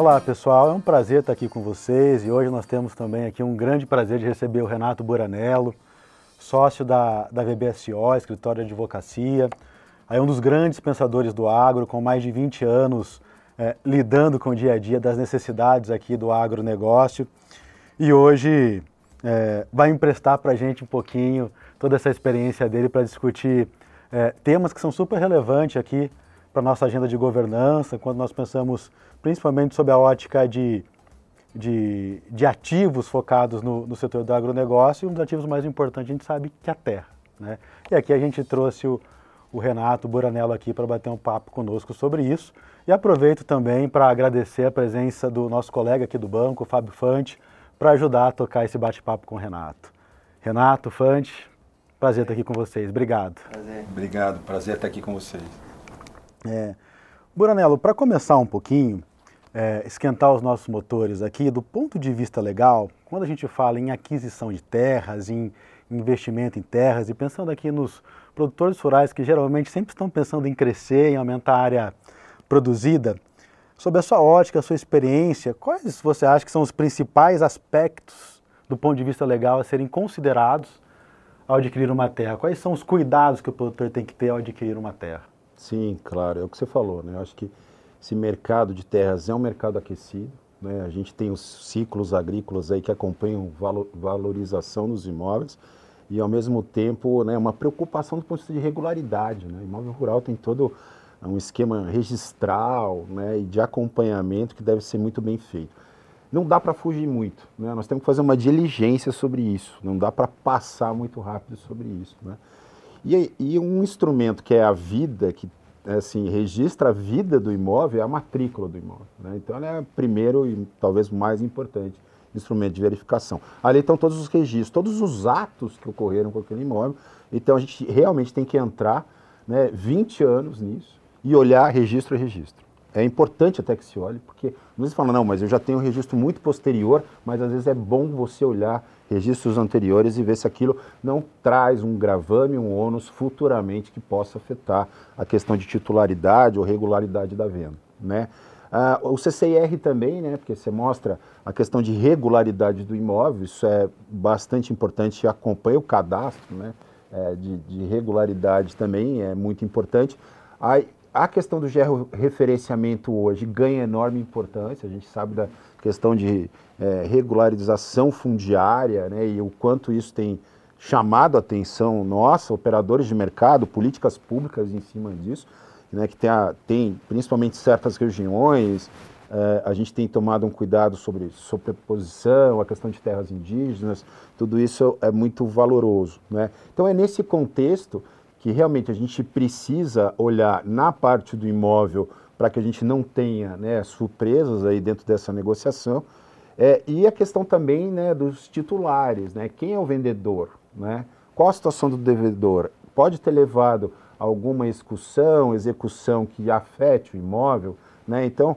Olá pessoal, é um prazer estar aqui com vocês e hoje nós temos também aqui um grande prazer de receber o Renato Buranello, sócio da, da VBSO, escritório de advocacia, aí um dos grandes pensadores do agro, com mais de 20 anos é, lidando com o dia a dia das necessidades aqui do agronegócio. E hoje é, vai emprestar para a gente um pouquinho toda essa experiência dele para discutir é, temas que são super relevantes aqui para a nossa agenda de governança, quando nós pensamos principalmente sob a ótica de, de, de ativos focados no, no, setor do agronegócio, um dos ativos mais importantes a gente sabe que é a terra. Né? E aqui a gente trouxe o, o Renato Buranello aqui para bater um papo conosco sobre isso. E aproveito também para agradecer a presença do nosso colega aqui do banco, Fábio Fante, para ajudar a tocar esse bate-papo com o Renato. Renato, Fante, prazer estar aqui com vocês. Obrigado. Prazer. Obrigado, prazer estar aqui com vocês. É, Buranello, para começar um pouquinho, é, esquentar os nossos motores aqui, do ponto de vista legal, quando a gente fala em aquisição de terras, em investimento em terras, e pensando aqui nos produtores rurais que geralmente sempre estão pensando em crescer, em aumentar a área produzida, sob a sua ótica, a sua experiência, quais você acha que são os principais aspectos do ponto de vista legal a serem considerados ao adquirir uma terra? Quais são os cuidados que o produtor tem que ter ao adquirir uma terra? Sim, claro, é o que você falou, né? Eu acho que esse mercado de terras é um mercado aquecido, né? A gente tem os ciclos agrícolas aí que acompanham valorização dos imóveis e ao mesmo tempo, né, uma preocupação do ponto de vista de regularidade, né? Imóvel rural tem todo um esquema registral, né, e de acompanhamento que deve ser muito bem feito. Não dá para fugir muito, né? Nós temos que fazer uma diligência sobre isso, não dá para passar muito rápido sobre isso, né? E, e, um instrumento que é a vida, que assim, registra a vida do imóvel, é a matrícula do imóvel. Né? Então, ela é o primeiro e talvez mais importante instrumento de verificação. Ali estão todos os registros, todos os atos que ocorreram com aquele imóvel. Então, a gente realmente tem que entrar né, 20 anos nisso e olhar registro a registro. É importante até que se olhe, porque às vezes fala, não, mas eu já tenho um registro muito posterior, mas às vezes é bom você olhar registros anteriores e ver se aquilo não traz um gravame, um ônus futuramente que possa afetar a questão de titularidade ou regularidade da venda. Né? Ah, o CCIR também, né, porque você mostra a questão de regularidade do imóvel, isso é bastante importante acompanha o cadastro né, é, de, de, regularidade também, é muito importante. A, a questão do georreferenciamento hoje ganha enorme importância, a gente sabe da questão de é, regularização fundiária, né, e o quanto isso tem chamado a atenção nossa, operadores de mercado, políticas públicas em cima disso, né, que tem, a, tem principalmente certas regiões, é, a gente tem tomado um cuidado sobre sobreposição, a questão de terras indígenas, tudo isso é muito valoroso. Né? Então é nesse contexto que realmente a gente precisa olhar na parte do imóvel para que a gente não tenha né, surpresas aí dentro dessa negociação. É, e a questão também né, dos titulares, né? quem é o vendedor, né? qual a situação do devedor, pode ter levado alguma execução, execução que afete o imóvel, né? então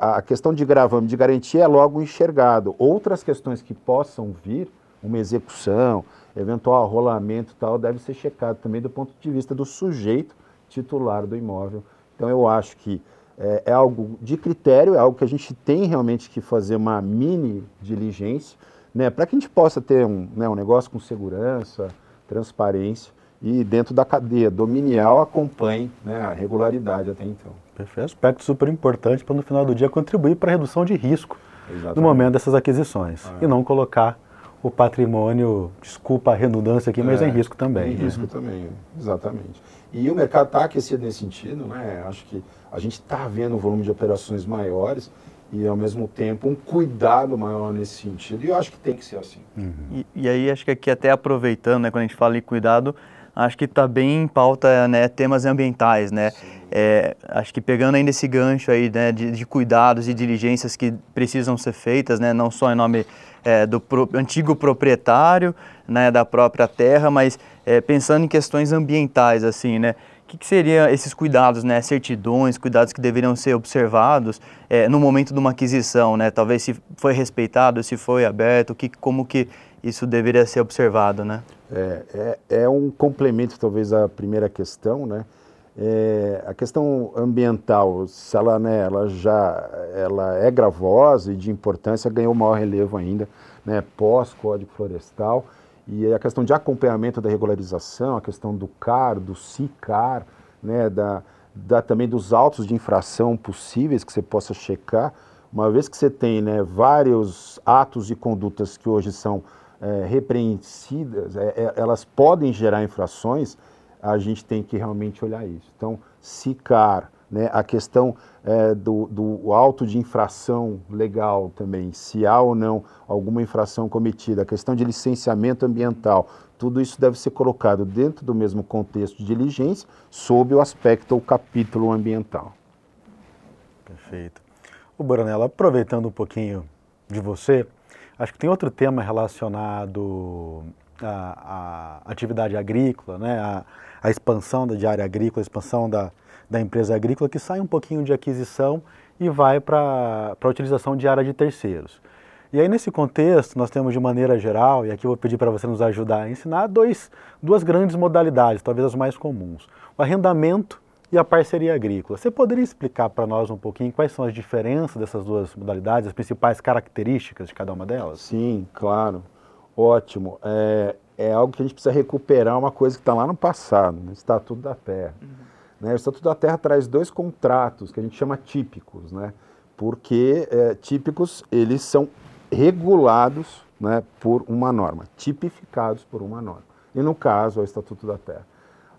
a questão de gravame de garantia é logo enxergado. Outras questões que possam vir, uma execução, eventual rolamento tal, deve ser checado também do ponto de vista do sujeito titular do imóvel. Então eu acho que é, é, algo de critério, é algo que a gente tem realmente que fazer uma mini diligência, né, para que a gente possa ter um, né, um negócio com segurança, transparência e dentro da cadeia dominial acompanhe né, a regularidade até então. Perfeito, aspecto super importante para no final do dia contribuir para a redução de risco Exatamente. no momento dessas aquisições ah, e não colocar o patrimônio, desculpa a redundância aqui, mas é, em risco também. Em risco uhum. também, exatamente. E o mercado está aquecido nesse sentido, né? Acho que a gente está vendo um volume de operações maiores e, ao mesmo tempo, um cuidado maior nesse sentido. E eu acho que tem que ser assim. Uhum. E, e, aí, acho que aqui, até aproveitando, né, quando a gente fala em cuidado, acho que está bem em pauta né, temas ambientais, né? É, acho que pegando ainda esse gancho aí né, de, de, cuidados e diligências que precisam ser feitas, né, não só em nome é, do pro, antigo proprietário né, da própria terra, mas é, pensando em questões ambientais, assim, né? O que, que seriam esses cuidados, né? Certidões, cuidados que deveriam ser observados é, no momento de uma aquisição, né? Talvez se foi respeitado, se foi aberto, que, como que isso deveria ser observado, né? É, é, é um complemento, talvez, à primeira questão, né? É, a questão ambiental, se ela, né, ela já ela é gravosa e de importância, ganhou maior relevo ainda, né, pós-Código Florestal, e a questão de acompanhamento da regularização, a questão do CAR, do CICAR, né, da, da, também dos autos de infração possíveis que você possa checar, uma vez que você tem né, vários atos e condutas que hoje são é, repreensíveis, é, é, elas podem gerar infrações, a gente tem que realmente olhar isso. Então, SICAR, né, a questão é, do, do auto de infração legal também, se há ou não alguma infração cometida, a questão de licenciamento ambiental, tudo isso deve ser colocado dentro do mesmo contexto de diligência, sob o aspecto ou capítulo ambiental. Perfeito. O Boranella, aproveitando um pouquinho de você, acho que tem outro tema relacionado à, à atividade agrícola, né? A, a expansão da área agrícola, a expansão da, da empresa agrícola, que sai um pouquinho de aquisição e vai para a utilização de área de terceiros. E aí, nesse contexto, nós temos de maneira geral, e aqui eu vou pedir para você nos ajudar a ensinar, dois, duas grandes modalidades, talvez as mais comuns: o arrendamento e a parceria agrícola. Você poderia explicar para nós um pouquinho quais são as diferenças dessas duas modalidades, as principais características de cada uma delas? Sim, claro. Ótimo. É, é algo que a gente precisa recuperar uma coisa que está lá no passado, no Estatuto da Terra. Uhum. Né? O Estatuto da Terra traz dois contratos que a gente chama típicos, né? porque é, típicos eles são regulados né, por uma norma, tipificados por uma norma. E no caso, é o Estatuto da Terra.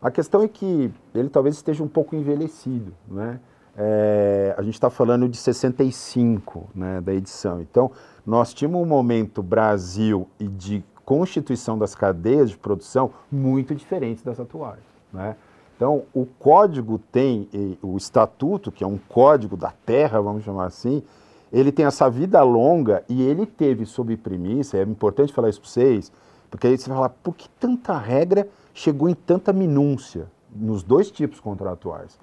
A questão é que ele talvez esteja um pouco envelhecido, né? É, a gente está falando de 65 né, da edição. Então, nós tínhamos um momento Brasil e de constituição das cadeias de produção muito diferentes das atuais. Né? Então, o código tem, o estatuto, que é um código da terra, vamos chamar assim, ele tem essa vida longa e ele teve sob premissa, é importante falar isso para vocês, porque aí você vai falar, por que tanta regra chegou em tanta minúcia nos dois tipos contratuais?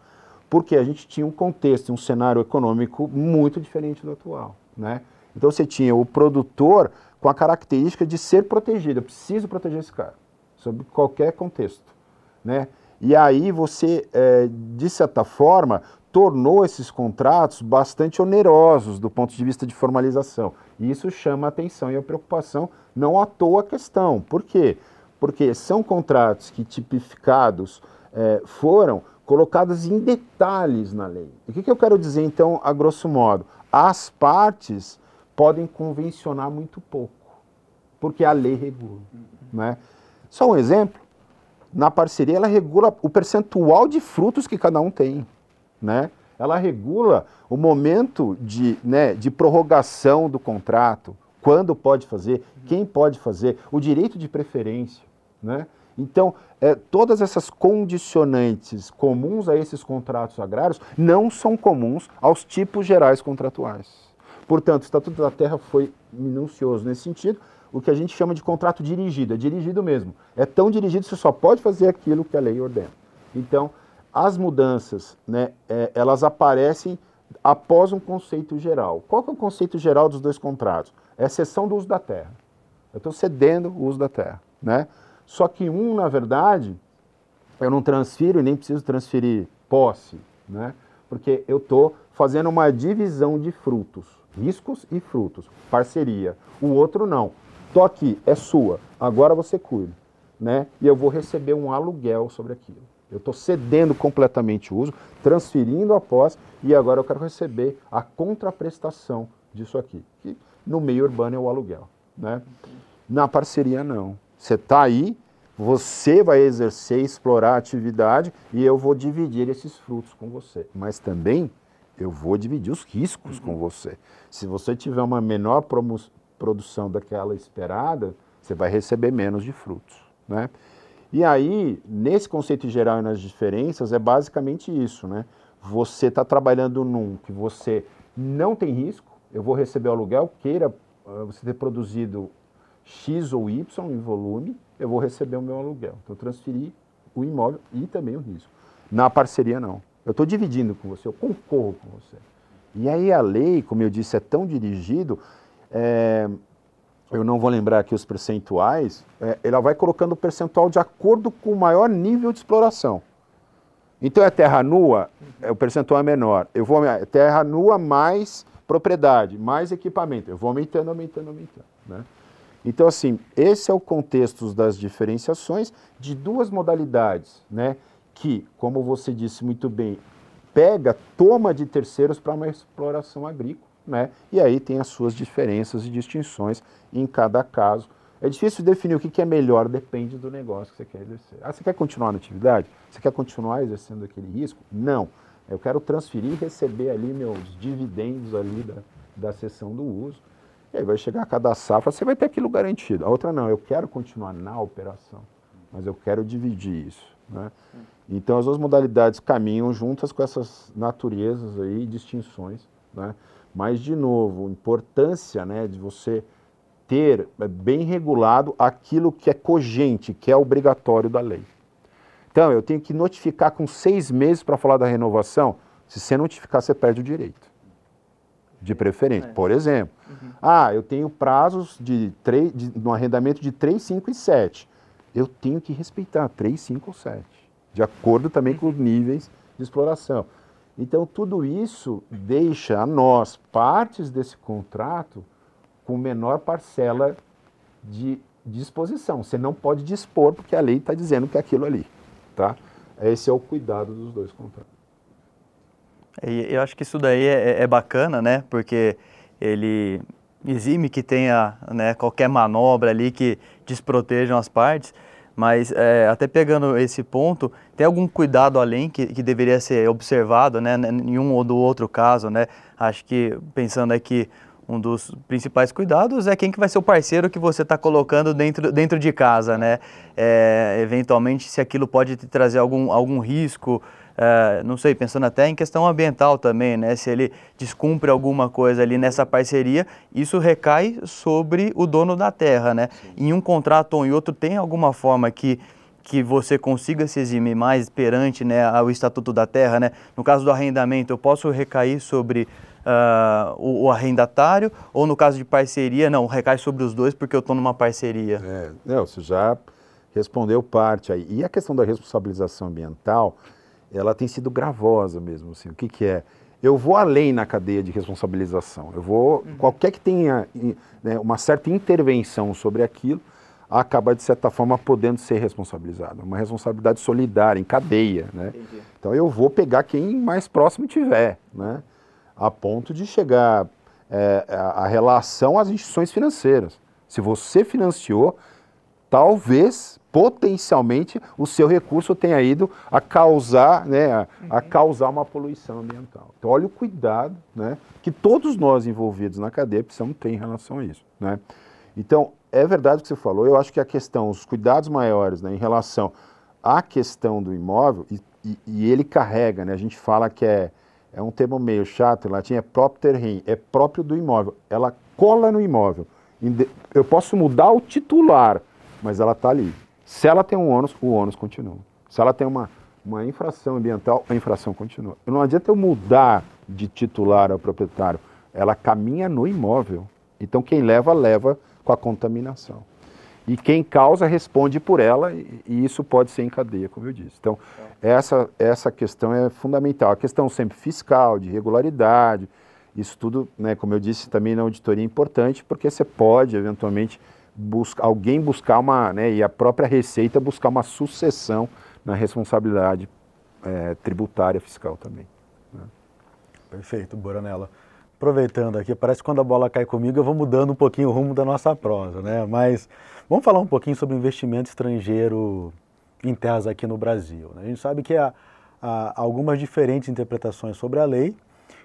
Porque a gente tinha um contexto, um cenário econômico muito diferente do atual, né? Então você tinha o produtor com a característica de ser protegido. Eu preciso proteger esse cara, sob qualquer contexto. Né? E aí você, é, de certa forma, tornou esses contratos bastante onerosos do ponto de vista de formalização. E isso chama a atenção e a preocupação, não à toa a questão. Por quê? Porque são contratos que tipificados é, foram colocados em detalhes na lei. O que, que eu quero dizer, então, a grosso modo? As partes podem convencionar muito pouco, porque a lei regula. Né? Só um exemplo, na parceria ela regula o percentual de frutos que cada um tem. Né? Ela regula o momento de, né, de prorrogação do contrato, quando pode fazer, quem pode fazer, o direito de preferência. Né? Então, é, todas essas condicionantes comuns a esses contratos agrários não são comuns aos tipos gerais contratuais. Portanto, o Estatuto da Terra foi minucioso nesse sentido, o que a gente chama de contrato dirigido, é dirigido mesmo. É tão dirigido que você só pode fazer aquilo que a lei ordena. Então, as mudanças, né, é, elas aparecem após um conceito geral. Qual é o conceito geral dos dois contratos? É a cessão do uso da terra. Eu estou cedendo o uso da terra. Né? Só que um, na verdade, eu não transfiro e nem preciso transferir posse, né? porque eu estou fazendo uma divisão de frutos riscos e frutos, parceria. O outro não. Tô aqui, é sua, agora você cuida, né? E eu vou receber um aluguel sobre aquilo. Eu estou cedendo completamente o uso, transferindo a posse e agora eu quero receber a contraprestação disso aqui, que no meio urbano é o aluguel, né? Na parceria não. Você está aí, você vai exercer, explorar a atividade e eu vou dividir esses frutos com você. Mas também eu vou dividir os riscos uhum. com você. Se você tiver uma menor produção daquela esperada, você vai receber menos de frutos. Né? E aí, nesse conceito geral e nas diferenças, é basicamente isso. Né? Você está trabalhando num que você não tem risco, eu vou receber o aluguel, queira uh, você ter produzido X ou Y em volume, eu vou receber o meu aluguel. Então, transferir o imóvel e também o risco. Na parceria, não. Eu estou dividindo com você, eu concorro com você. E aí a lei, como eu disse, é tão dirigido, é, eu não vou lembrar aqui os percentuais, é, ela vai colocando o percentual de acordo com o maior nível de exploração. Então é terra nua, é, o percentual é menor. Eu vou terra nua mais propriedade, mais equipamento. Eu vou aumentando, aumentando, aumentando. Né? Então, assim, esse é o contexto das diferenciações de duas modalidades, né? Que, como você disse muito bem, pega, toma de terceiros para uma exploração agrícola, né? E aí tem as suas diferenças e distinções em cada caso. É difícil definir o que é melhor, depende do negócio que você quer exercer. Ah, você quer continuar na atividade? Você quer continuar exercendo aquele risco? Não. Eu quero transferir e receber ali meus dividendos ali da, da sessão do uso. E aí vai chegar a cada safra, você vai ter aquilo garantido. A outra não, eu quero continuar na operação, mas eu quero dividir isso. Né? Então as duas modalidades caminham juntas com essas naturezas aí, distinções. Né? Mas, de novo, importância né, de você ter é, bem regulado aquilo que é cogente, que é obrigatório da lei. Então, eu tenho que notificar com seis meses para falar da renovação. Se você notificar, você perde o direito. De preferência. É. Por exemplo, uhum. ah, eu tenho prazos de, 3, de um arrendamento de 3, 5 e 7. Eu tenho que respeitar 3, 5 ou 7. De acordo também com os níveis de exploração. Então, tudo isso deixa a nós, partes desse contrato, com menor parcela de disposição. Você não pode dispor, porque a lei está dizendo que é aquilo ali. Tá? Esse é o cuidado dos dois contratos. Eu acho que isso daí é, é bacana, né? Porque ele exime que tenha né, qualquer manobra ali que desprotejam as partes, mas é, até pegando esse ponto, tem algum cuidado além que, que deveria ser observado né, em um ou do outro caso, né? Acho que pensando aqui um dos principais cuidados é quem que vai ser o parceiro que você está colocando dentro, dentro de casa, né? É, eventualmente, se aquilo pode te trazer algum, algum risco, é, não sei, pensando até em questão ambiental também, né? Se ele descumpre alguma coisa ali nessa parceria, isso recai sobre o dono da terra, né? Sim. Em um contrato ou em outro, tem alguma forma que que você consiga se eximir mais perante né, o Estatuto da Terra, né? No caso do arrendamento, eu posso recair sobre uh, o, o, arrendatário ou no caso de parceria, não, recai sobre os dois porque eu estou numa parceria? É, não, você já respondeu parte aí. E a questão da responsabilização ambiental, ela tem sido gravosa mesmo. Assim. O que, que é? Eu vou além na cadeia de responsabilização. Eu vou, uhum. qualquer que tenha né, uma certa intervenção sobre aquilo, acaba, de certa forma, podendo ser responsabilizado. Uma responsabilidade solidária, em cadeia. Né? Então, eu vou pegar quem mais próximo tiver, né? a ponto de chegar é, a relação às instituições financeiras. Se você financiou, talvez potencialmente o seu recurso tenha ido a causar, né, a, a, uhum. causar uma poluição ambiental. Então, olha o cuidado né, que todos nós envolvidos na cadeia precisamos ter em relação a isso. Né? Então, é verdade o que você falou, eu acho que a questão, os cuidados maiores né, em relação à questão do imóvel, e, e, e ele carrega, né, a gente fala que é, é um termo meio chato, em latim é propter rem, é próprio do imóvel, ela cola no imóvel. Eu posso mudar o titular, mas ela está ali. Se ela tem um ônus, o ônus continua. Se ela tem uma, uma infração ambiental, a infração continua. Não adianta eu mudar de titular ao proprietário, ela caminha no imóvel. Então quem leva, leva com a contaminação. E quem causa responde por ela, e, e isso pode ser em cadeia, como eu disse. Então, essa, essa questão é fundamental. A questão sempre fiscal, de regularidade, isso tudo, né, como eu disse, também na auditoria é importante, porque você pode, eventualmente, busca, alguém buscar uma, né, e a própria Receita buscar uma sucessão na responsabilidade é, tributária fiscal também. Né? Perfeito, Boranella. Aproveitando aqui, parece que quando a bola cai comigo eu vou mudando um pouquinho o rumo da nossa prosa, né? Mas vamos falar um pouquinho sobre investimento estrangeiro em terras aqui no Brasil. Né? A gente sabe que há, há algumas diferentes interpretações sobre a lei,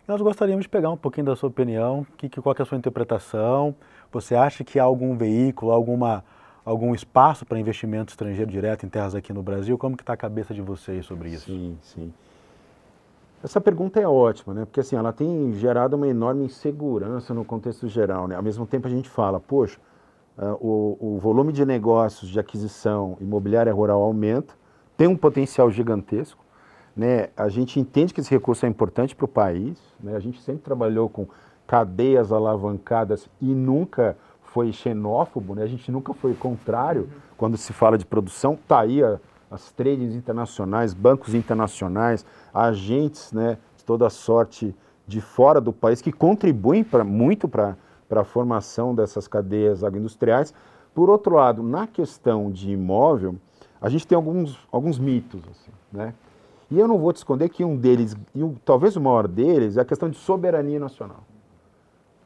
nós gostaríamos de pegar um pouquinho da sua opinião, que, que, qual é a sua interpretação, você acha que há algum veículo, alguma, algum espaço para investimento estrangeiro direto em terras aqui no Brasil? Como que está a cabeça de vocês sobre isso? Sim, sim. Essa pergunta é ótima, né? Porque assim, ela tem gerado uma enorme insegurança no contexto geral, né? Ao mesmo tempo a gente fala, poxa, uh, o, o volume de negócios de aquisição imobiliária rural aumenta, tem um potencial gigantesco, né? A gente entende que esse recurso é importante para o país, né? A gente sempre trabalhou com cadeias alavancadas e nunca foi xenófobo, né? A gente nunca foi contrário uhum. quando se fala de produção. Está aí a, as trades internacionais, bancos internacionais, agentes né, de toda sorte de fora do país que contribuem pra, muito para a formação dessas cadeias agroindustriais. Por outro lado, na questão de imóvel, a gente tem alguns, alguns mitos. Assim, né? E eu não vou te esconder que um deles, e um, talvez o maior deles, é a questão de soberania nacional.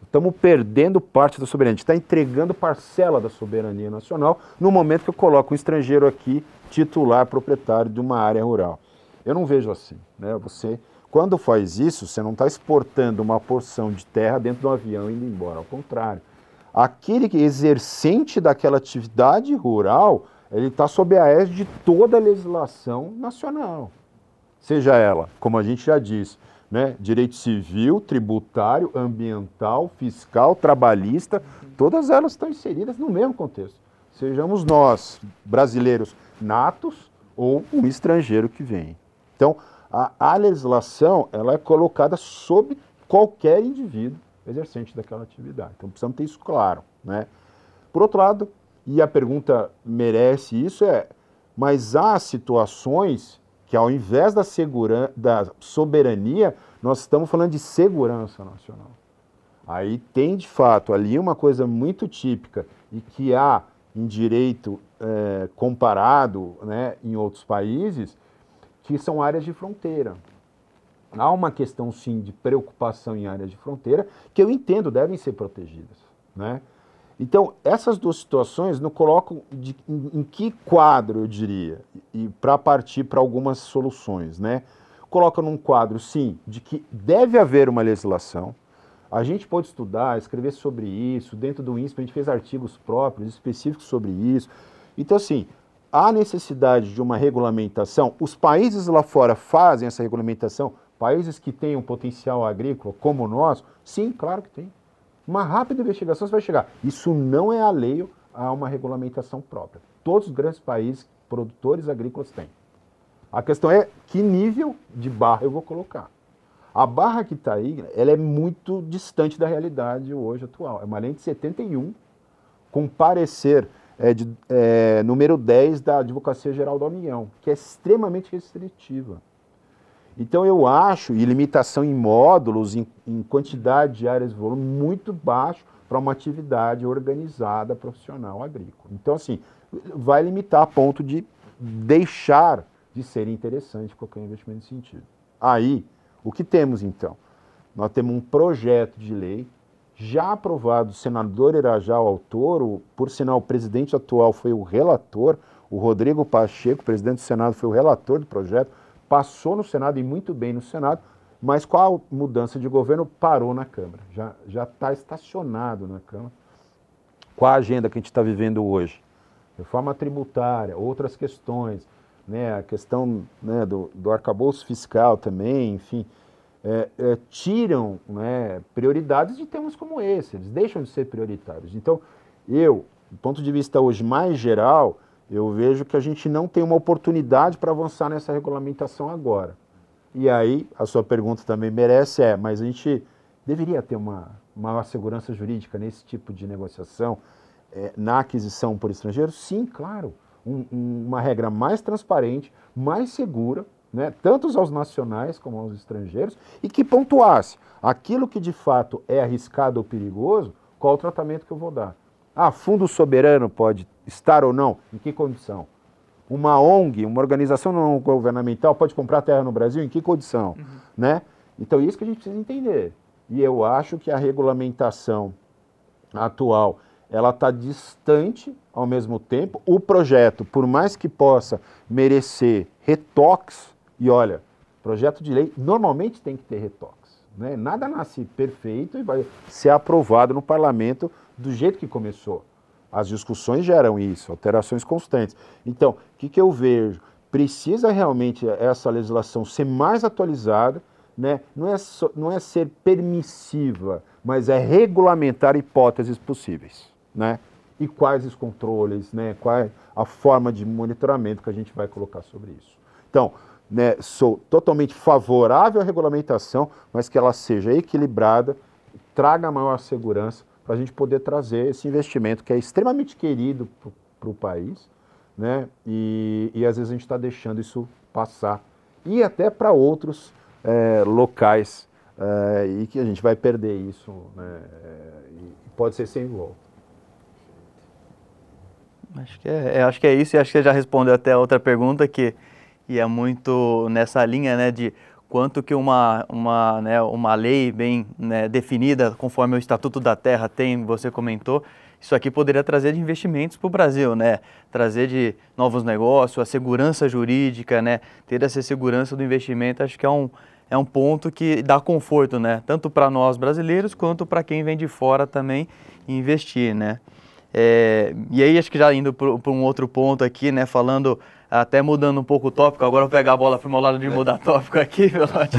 Estamos perdendo parte da soberania, a gente está entregando parcela da soberania nacional no momento que eu coloco um estrangeiro aqui, titular, proprietário de uma área rural. Eu não vejo assim. Né? Você, quando faz isso, você não está exportando uma porção de terra dentro do avião e indo embora. Ao contrário, aquele que exercente daquela atividade rural, ele está sob a égide de toda a legislação nacional. Seja ela, como a gente já disse, né, direito civil, tributário, ambiental, fiscal, trabalhista, todas elas estão inseridas no mesmo contexto. Sejamos nós, brasileiros natos, ou um estrangeiro que vem. Então, a, a legislação ela é colocada sob qualquer indivíduo exercente daquela atividade. Então, precisamos ter isso claro. Né? Por outro lado, e a pergunta merece isso, é: mas há situações que, ao invés da, segura, da soberania, nós estamos falando de segurança nacional. Aí tem, de fato, ali uma coisa muito típica e que há em direito é, comparado né, em outros países, que são áreas de fronteira. Há uma questão, sim, de preocupação em áreas de fronteira, que eu entendo devem ser protegidas. Né? Então, essas duas situações não colocam de, em, em, que quadro, eu diria, e para partir para algumas soluções, né? Coloca num quadro, sim, de que deve haver uma legislação. A gente pode estudar, escrever sobre isso, dentro do INSPE a gente fez artigos próprios, específicos sobre isso. Então, assim, há necessidade de uma regulamentação. Os países lá fora fazem essa regulamentação, países que têm um potencial agrícola como o nosso, sim, claro que tem. Uma rápida investigação você vai chegar. Isso não é alheio a uma regulamentação própria. Todos os grandes países produtores agrícolas têm. A questão é que nível de barra eu vou colocar. A barra que está aí, ela é muito distante da realidade hoje atual. É uma lei de 71, com parecer é, de, é, número 10 da Advocacia Geral da União, que é extremamente restritiva. Então eu acho, e limitação em módulos, em, em quantidade de áreas de volume, muito baixo para uma atividade organizada profissional agrícola. Então, assim, vai limitar a ponto de deixar de ser interessante qualquer investimento nesse sentido. Aí, o que temos então? Nós temos um projeto de lei já aprovado, o senador Irajá, o autor, o, por sinal, o presidente atual foi o relator, o Rodrigo Pacheco, presidente do Senado, foi o relator do projeto, passou no Senado e muito bem no Senado, mas com a mudança de governo parou na Câmara. Já está estacionado na Câmara. Qual a agenda que a gente está vivendo hoje? Reforma tributária, outras questões, né, a questão né, do, do arcabouço fiscal também, enfim, é, é, tiram né, prioridades de temas como esse, eles deixam de ser prioritários. Então, eu, do ponto de vista hoje mais geral, eu vejo que a gente não tem uma oportunidade para avançar nessa regulamentação agora. E aí, a sua pergunta também merece é, mas a gente deveria ter uma maior segurança jurídica nesse tipo de negociação, é, na aquisição por estrangeiro? Sim, claro. Um, um, uma regra mais transparente, mais segura, né, tanto aos nacionais como aos estrangeiros, e que pontuasse aquilo que de fato é arriscado ou perigoso, qual o tratamento que eu vou dar. Ah, fundo soberano pode estar ou não? Em que condição? Uma ONG, uma organização não governamental, pode comprar terra no Brasil? Em que condição? Uhum. Né? Então, isso que a gente precisa entender. E eu acho que a regulamentação atual ela está distante ao mesmo tempo. O projeto, por mais que possa merecer retoques, e olha, projeto de lei normalmente tem que ter retoques. Né? Nada nasce perfeito e vai ser aprovado no parlamento do jeito que começou. As discussões geram isso, alterações constantes. Então, o que, que eu vejo? Precisa realmente essa legislação ser mais atualizada, né? não, é não é ser permissiva, mas é regulamentar hipóteses possíveis. Né? E quais os controles, né? qual é a forma de monitoramento que a gente vai colocar sobre isso. Então, né, sou totalmente favorável à regulamentação, mas que ela seja equilibrada, traga maior segurança para a gente poder trazer esse investimento que é extremamente querido para o país, né? E, e às vezes a gente está deixando isso passar. E até para outros é, locais é, e que a gente vai perder isso, né? E pode ser sem volta. Acho que é, é, acho que é isso e acho que você já respondeu até a outra pergunta que e é muito nessa linha, né, de quanto que uma, uma, né, uma lei bem né, definida, conforme o Estatuto da Terra tem, você comentou, isso aqui poderia trazer de investimentos para o Brasil, né? Trazer de novos negócios, a segurança jurídica, né? Ter essa segurança do investimento, acho que é um, é um ponto que dá conforto, né? Tanto para nós brasileiros quanto para quem vem de fora também investir, né? É, e aí acho que já indo para um outro ponto aqui, né? Falando até mudando um pouco o tópico, agora eu vou pegar a bola para o meu lado de mudar tópico aqui, Velote.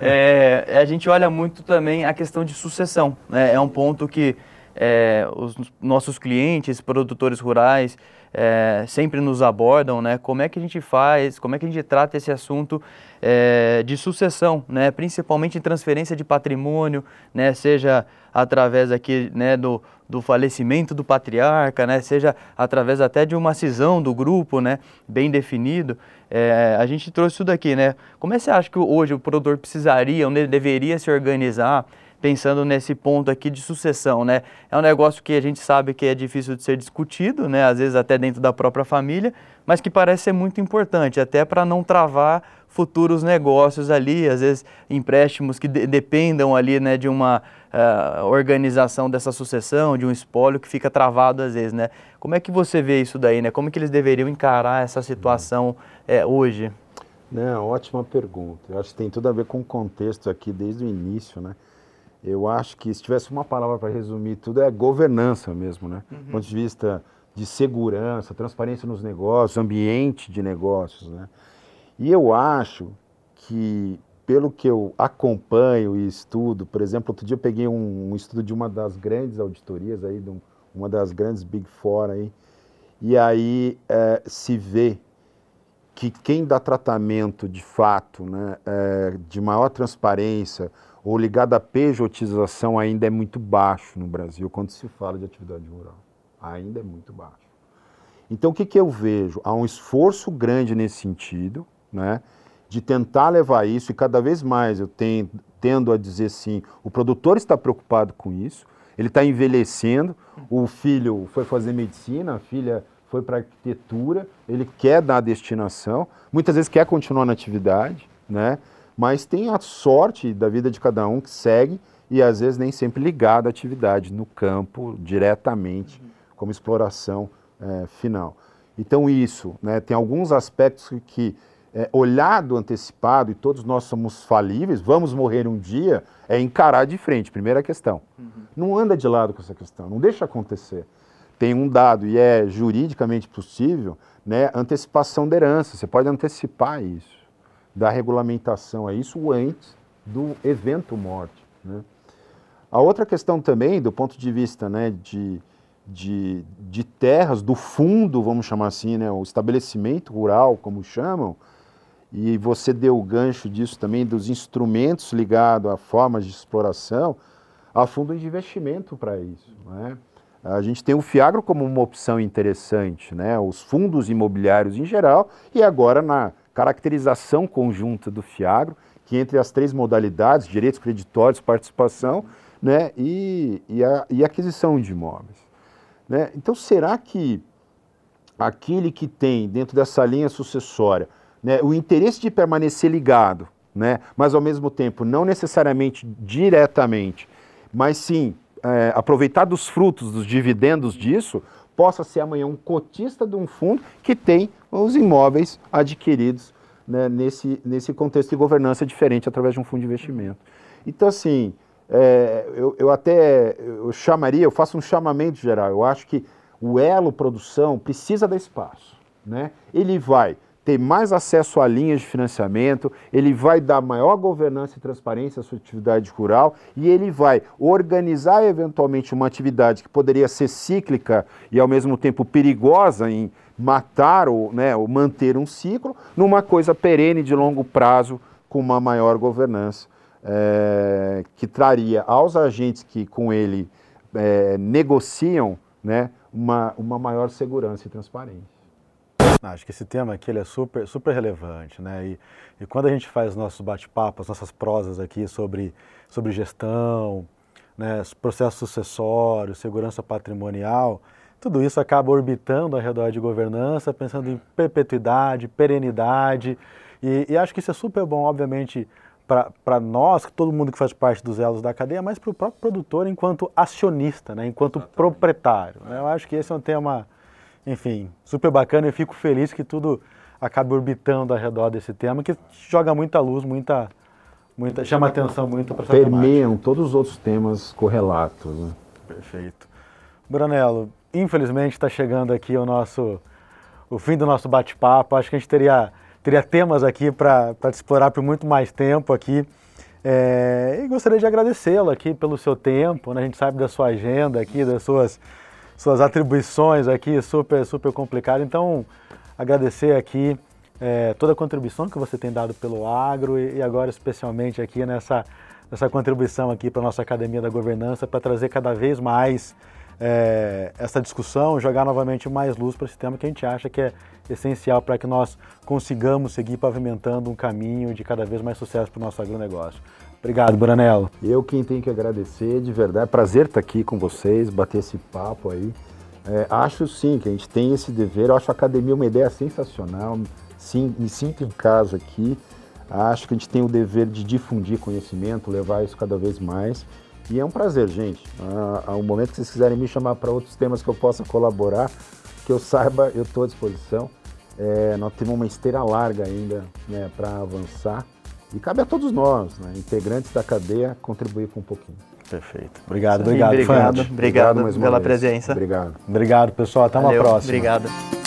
É, a gente olha muito também a questão de sucessão. Né? É um ponto que é, os nossos clientes, produtores rurais, é, sempre nos abordam, né? Como é que a gente faz, como é que a gente trata esse assunto é, de sucessão, né? Principalmente em transferência de patrimônio, né? Seja através aqui, né, do, do falecimento do patriarca, né? Seja através até de uma cisão do grupo, né? Bem definido. É, a gente trouxe isso daqui, né? Como é que você acha que hoje o produtor precisaria, ele deveria se organizar? pensando nesse ponto aqui de sucessão, né? É um negócio que a gente sabe que é difícil de ser discutido, né? Às vezes até dentro da própria família, mas que parece ser muito importante, até para não travar futuros negócios ali, às vezes empréstimos que de dependam ali, né, de uma uh, organização dessa sucessão, de um espólio que fica travado às vezes, né? Como é que você vê isso daí, né? Como que eles deveriam encarar essa situação é, hoje? Não, ótima pergunta. Eu acho que tem tudo a ver com o contexto aqui desde o início, né? Eu acho que se tivesse uma palavra para resumir tudo é governança mesmo, né? Uhum. Do ponto de vista de segurança, transparência nos negócios, ambiente de negócios, né? E eu acho que pelo que eu acompanho e estudo, por exemplo, outro dia eu peguei um, um estudo de uma das grandes auditorias aí, de um, uma das grandes Big Four aí, e aí é, se vê que quem dá tratamento de fato, né, é, de maior transparência, ou ligado à pejotização ainda é muito baixo no Brasil quando se fala de atividade rural. Ainda é muito baixo. Então o que, que eu vejo? Há um esforço grande nesse sentido, né, de tentar levar isso, e cada vez mais eu tenho, tendo a dizer sim, o produtor está preocupado com isso, ele está envelhecendo, o filho foi fazer medicina, a filha foi para arquitetura, ele quer dar a destinação, muitas vezes quer continuar na atividade, né? mas tem a sorte da vida de cada um que segue e às vezes nem sempre ligado à atividade no campo diretamente, como exploração é, final. Então isso, né, tem alguns aspectos que, é, olhado antecipado, e todos nós somos falíveis, vamos morrer um dia, é encarar de frente, primeira questão. Uhum. Não anda de lado com essa questão, não deixa acontecer. Tem um dado, e é juridicamente possível, né, antecipação da herança, você pode antecipar isso da regulamentação a isso antes do evento morte. Né? A outra questão também, do ponto de vista né, de, de, de terras, do fundo, vamos chamar assim, né, o estabelecimento rural, como chamam, e você deu o gancho disso também, dos instrumentos ligados a formas de exploração, há fundo de investimento para isso. Né? A gente tem o Fiagro como uma opção interessante, né? os fundos imobiliários em geral, e agora na caracterização conjunta do FIAGRO, que entre as três modalidades, direitos creditórios, participação né, e, e, a, e aquisição de imóveis. Né? Então, será que aquele que tem dentro dessa linha sucessória né, o interesse de permanecer ligado, né, mas ao mesmo tempo não necessariamente diretamente, mas sim é, aproveitar dos frutos, dos dividendos disso, possa ser amanhã um cotista de um fundo que tem os imóveis adquiridos né, nesse, nesse contexto de governança diferente através de um fundo de investimento. Então, assim, é, eu, eu até eu chamaria, eu faço um chamamento geral, eu acho que o elo produção precisa dar espaço. Né? Ele vai ter mais acesso a linhas de financiamento, ele vai dar maior governança e transparência à sua atividade rural e ele vai organizar eventualmente uma atividade que poderia ser cíclica e ao mesmo tempo perigosa em matar ou, né, ou manter um ciclo numa coisa perene de longo prazo com uma maior governança é, que traria aos agentes que com ele é, negociam né, uma, uma maior segurança e transparência. Acho que esse tema aqui ele é super, super relevante, né? E, e quando a gente faz nossos bate-papos, nossas prosas aqui sobre, sobre gestão, né, processo sucessório, segurança patrimonial, tudo isso acaba orbitando ao redor de governança, pensando em perpetuidade, perenidade, e, e acho que isso é super bom, obviamente, para nós, todo mundo que faz parte dos elos da cadeia, mas para o próprio produtor enquanto acionista, né, enquanto Exatamente. proprietário. Né? Eu acho que esse é um tema, enfim, super bacana e fico feliz que tudo acabe orbitando ao redor desse tema, que joga muita luz, muita, muita chama atenção muito para essa Permeiam todos os outros temas correlatos. Né? Perfeito. Branello, infelizmente está chegando aqui o nosso o fim do nosso bate-papo. Acho que a gente teria teria temas aqui para explorar por muito mais tempo aqui. É, e gostaria de agradecê-lo aqui pelo seu tempo, né? a gente sabe da sua agenda aqui, das suas, suas atribuições aqui, super, super complicado. Então, agradecer aqui é, toda a contribuição que você tem dado pelo agro e, e agora especialmente aqui nessa, nessa contribuição aqui para a nossa Academia da Governança, para trazer cada vez mais é, essa discussão, jogar novamente mais luz para esse tema que a gente acha que é essencial para que nós consigamos seguir pavimentando um caminho de cada vez mais sucesso para o nosso agronegócio. Obrigado, Buranello. Eu quem tenho que agradecer, de verdade, prazer estar aqui com vocês, bater esse papo aí. É, acho sim que a gente tem esse dever, eu acho a academia uma ideia sensacional, sim, me sinto em casa aqui, acho que a gente tem o dever de difundir conhecimento, levar isso cada vez mais. E é um prazer, gente. Há um momento que vocês quiserem me chamar para outros temas que eu possa colaborar, que eu saiba, eu estou à disposição. É, nós temos uma esteira larga ainda né, para avançar. E cabe a todos nós, né, integrantes da cadeia, contribuir com um pouquinho. Perfeito. Obrigado, obrigado, Sim, obrigado, obrigado, obrigado, pela vez. presença. Obrigado. Obrigado, pessoal. Até Valeu, uma próxima. Obrigado.